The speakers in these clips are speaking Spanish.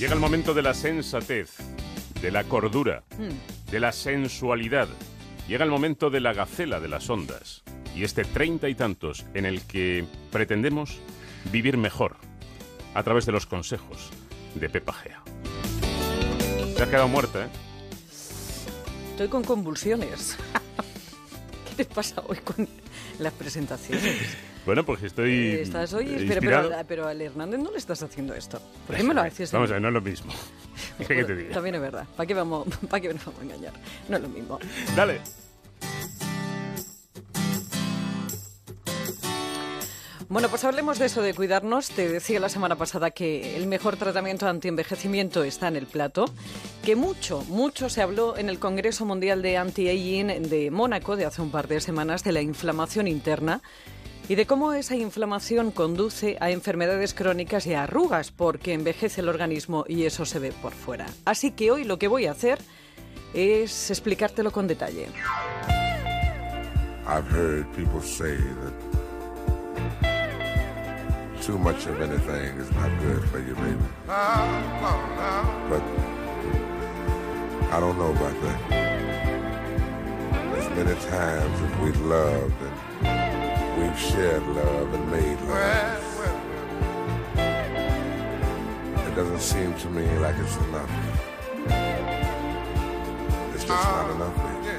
Llega el momento de la sensatez, de la cordura, Mm. de la sensualidad. Llega el momento de la gacela de las ondas. Y este treinta y tantos en el que pretendemos vivir mejor a través de los consejos de Pepa Gea. Te has quedado muerta, ¿eh? Estoy con convulsiones. ¿Qué te pasa hoy con las presentaciones? Bueno, pues estoy Eh, Estás hoy, eh, pero, inspirado. pero, pero al Hernández no le estás haciendo esto. ¿Por qué me lo haces? Vamos a ver, no es lo mismo. ¿Qué que te diga? También es verdad. ¿Para qué, vamos, ¿Para qué nos vamos a engañar? No es lo mismo. Dale. Bueno, pues hablemos de eso, de cuidarnos. Te decía la semana pasada que el mejor tratamiento anti-envejecimiento está en el plato, que mucho, mucho se habló en el Congreso Mundial de Anti-Aging de Mónaco de hace un par de semanas de la inflamación interna y de cómo esa inflamación conduce a enfermedades crónicas y a arrugas porque envejece el organismo y eso se ve por fuera. Así que hoy lo que voy a hacer es explicártelo con detalle. I've heard people say that too much of anything is not good for you, baby. But I don't know about that. As many times as we've loved we've shared love and made love, it doesn't seem to me like it's enough. It's just not enough, baby.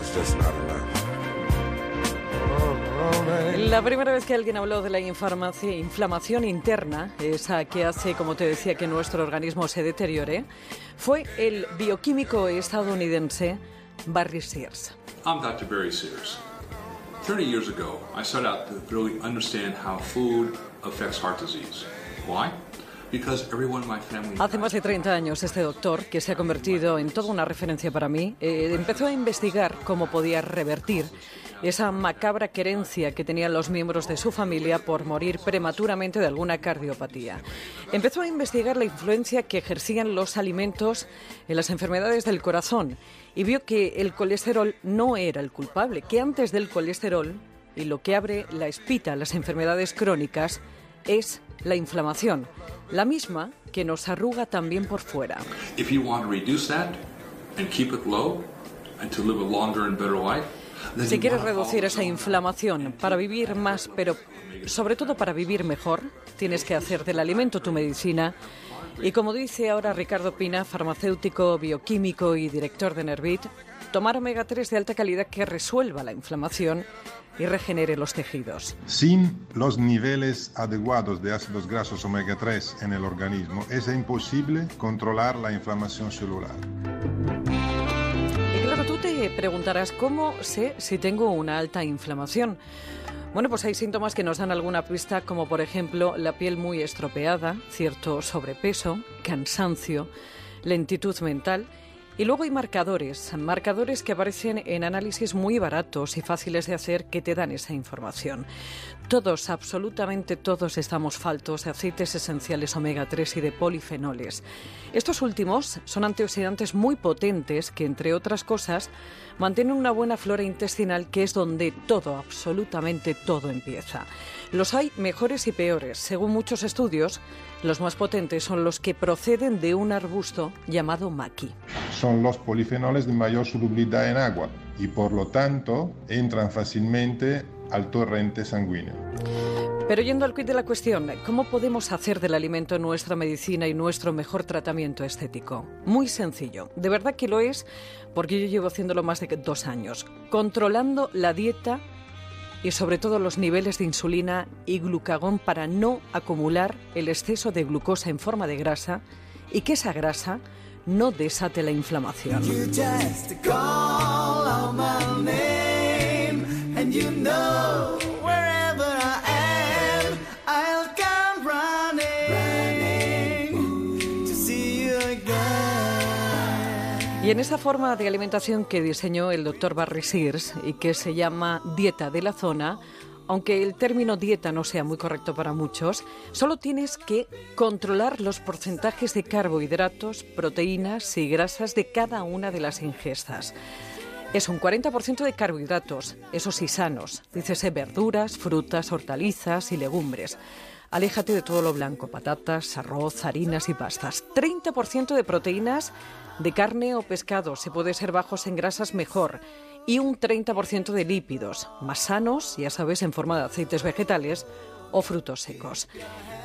It's just not enough. La primera vez que alguien habló de la inflamación interna, esa que hace, como te decía, que nuestro organismo se deteriore, fue el bioquímico estadounidense Barry Sears. I'm Dr. Barry Sears. 30 years ago, I set out to really understand how food affects heart disease. Why? Because everyone in my family. Hace más de 30 años este doctor, que se ha convertido en toda una referencia para mí, eh, empezó a investigar cómo podía revertir esa macabra querencia que tenían los miembros de su familia por morir prematuramente de alguna cardiopatía. Empezó a investigar la influencia que ejercían los alimentos en las enfermedades del corazón y vio que el colesterol no era el culpable, que antes del colesterol y lo que abre la espita a las enfermedades crónicas es la inflamación, la misma que nos arruga también por fuera. Si quieres reducir esa inflamación para vivir más, pero sobre todo para vivir mejor, tienes que hacer del alimento tu medicina. Y como dice ahora Ricardo Pina, farmacéutico, bioquímico y director de Nervit, tomar omega 3 de alta calidad que resuelva la inflamación y regenere los tejidos. Sin los niveles adecuados de ácidos grasos omega 3 en el organismo es imposible controlar la inflamación celular. Y claro, tú te preguntarás, ¿cómo sé si tengo una alta inflamación? Bueno, pues hay síntomas que nos dan alguna pista, como por ejemplo la piel muy estropeada, cierto sobrepeso, cansancio, lentitud mental. Y luego hay marcadores, marcadores que aparecen en análisis muy baratos y fáciles de hacer que te dan esa información. Todos, absolutamente todos, estamos faltos de aceites esenciales omega 3 y de polifenoles. Estos últimos son antioxidantes muy potentes que, entre otras cosas, mantienen una buena flora intestinal que es donde todo, absolutamente todo empieza. Los hay mejores y peores. Según muchos estudios, los más potentes son los que proceden de un arbusto llamado maqui. Son los polifenoles de mayor solubilidad en agua y por lo tanto entran fácilmente al torrente sanguíneo. Pero yendo al quid de la cuestión, ¿cómo podemos hacer del alimento nuestra medicina y nuestro mejor tratamiento estético? Muy sencillo. De verdad que lo es porque yo llevo haciéndolo más de dos años. Controlando la dieta y sobre todo los niveles de insulina y glucagón para no acumular el exceso de glucosa en forma de grasa y que esa grasa no desate la inflamación. Y en esa forma de alimentación que diseñó el doctor Barry Sears y que se llama dieta de la zona, aunque el término dieta no sea muy correcto para muchos, solo tienes que controlar los porcentajes de carbohidratos, proteínas y grasas de cada una de las ingestas. es un 40% de carbohidratos, eso sí sanos, dícese verduras, frutas, hortalizas y legumbres. Aléjate de todo lo blanco, patatas, arroz, harinas y pastas. 30% de proteínas de carne o pescado, si puede ser bajos en grasas mejor. Y un 30% de lípidos, más sanos, ya sabes, en forma de aceites vegetales o frutos secos.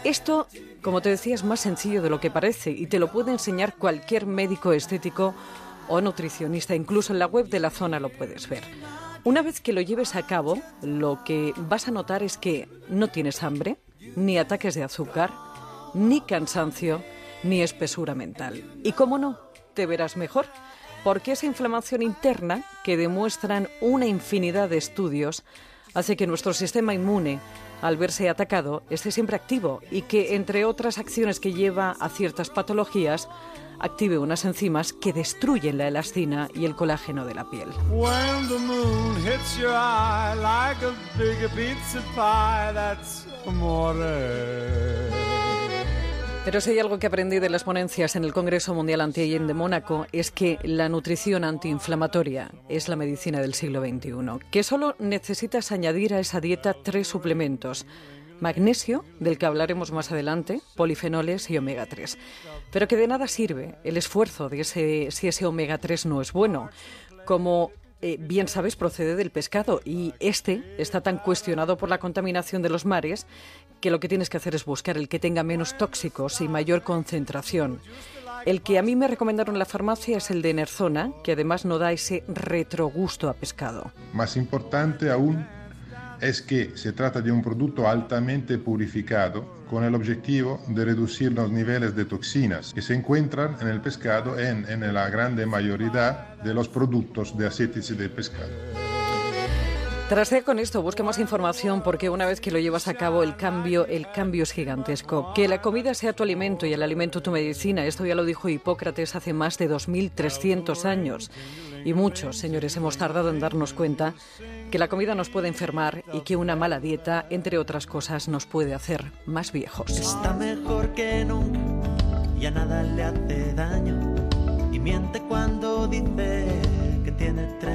Esto, como te decía, es más sencillo de lo que parece y te lo puede enseñar cualquier médico estético o nutricionista. Incluso en la web de la zona lo puedes ver. Una vez que lo lleves a cabo, lo que vas a notar es que no tienes hambre, ni ataques de azúcar, ni cansancio, ni espesura mental. Y cómo no, te verás mejor, porque esa inflamación interna que demuestran una infinidad de estudios hace que nuestro sistema inmune, al verse atacado, esté siempre activo y que, entre otras acciones que lleva a ciertas patologías, active unas enzimas que destruyen la elastina y el colágeno de la piel. Pero si hay algo que aprendí de las ponencias en el Congreso Mundial Anti-Aging de Mónaco es que la nutrición antiinflamatoria es la medicina del siglo XXI, que solo necesitas añadir a esa dieta tres suplementos. Magnesio, del que hablaremos más adelante, polifenoles y omega 3. Pero que de nada sirve el esfuerzo de ese, si ese omega 3 no es bueno. Como eh, bien sabes, procede del pescado y este está tan cuestionado por la contaminación de los mares que lo que tienes que hacer es buscar el que tenga menos tóxicos y mayor concentración. El que a mí me recomendaron en la farmacia es el de Nerzona, que además no da ese retrogusto a pescado. Más importante aún es que se trata de un producto altamente purificado con el objetivo de reducir los niveles de toxinas que se encuentran en el pescado en, en la grande mayoría de los productos de aceites de pescado. Trasea con esto, busque más información porque una vez que lo llevas a cabo el cambio, el cambio es gigantesco. Que la comida sea tu alimento y el alimento tu medicina, esto ya lo dijo Hipócrates hace más de 2300 años. Y muchos, señores, hemos tardado en darnos cuenta que la comida nos puede enfermar y que una mala dieta, entre otras cosas, nos puede hacer más viejos. Está mejor que nunca, ya nada le hace daño. Y miente cuando dice.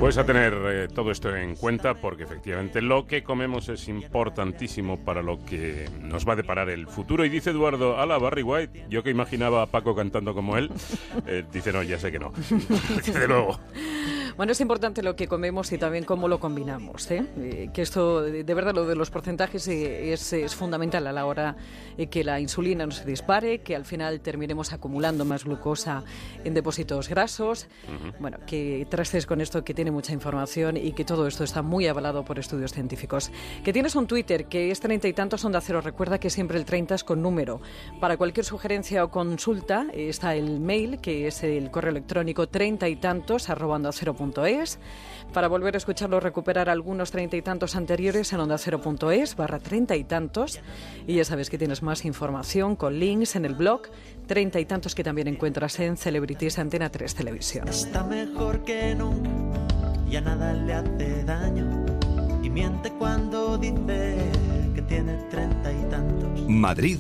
Pues a tener eh, todo esto en cuenta porque efectivamente lo que comemos es importantísimo para lo que nos va a deparar el futuro. Y dice Eduardo, ala, Barry White, yo que imaginaba a Paco cantando como él, eh, dice no, ya sé que no. Desde luego. Bueno, es importante lo que comemos y también cómo lo combinamos. ¿eh? Eh, que esto, de verdad, lo de los porcentajes eh, es, es fundamental a la hora eh, que la insulina no se dispare, que al final terminemos acumulando más glucosa en depósitos grasos. Bueno, que traces con esto que tiene mucha información y que todo esto está muy avalado por estudios científicos. Que tienes un Twitter que es treinta y tantos onda cero. Recuerda que siempre el 30 es con número. Para cualquier sugerencia o consulta está el mail, que es el correo electrónico treinta y tantos arroba onda cero Para volver a escucharlo, recuperar algunos treinta y tantos anteriores en onda cero punto es barra treinta y tantos. Y ya sabes que tienes más información con links en el blog treinta y tantos que también encuentras en Celebrities Antena 3 Televisión. Está mejor que nunca, ya nada le hace daño. Y miente cuando dice que tiene treinta y tantos. Madrid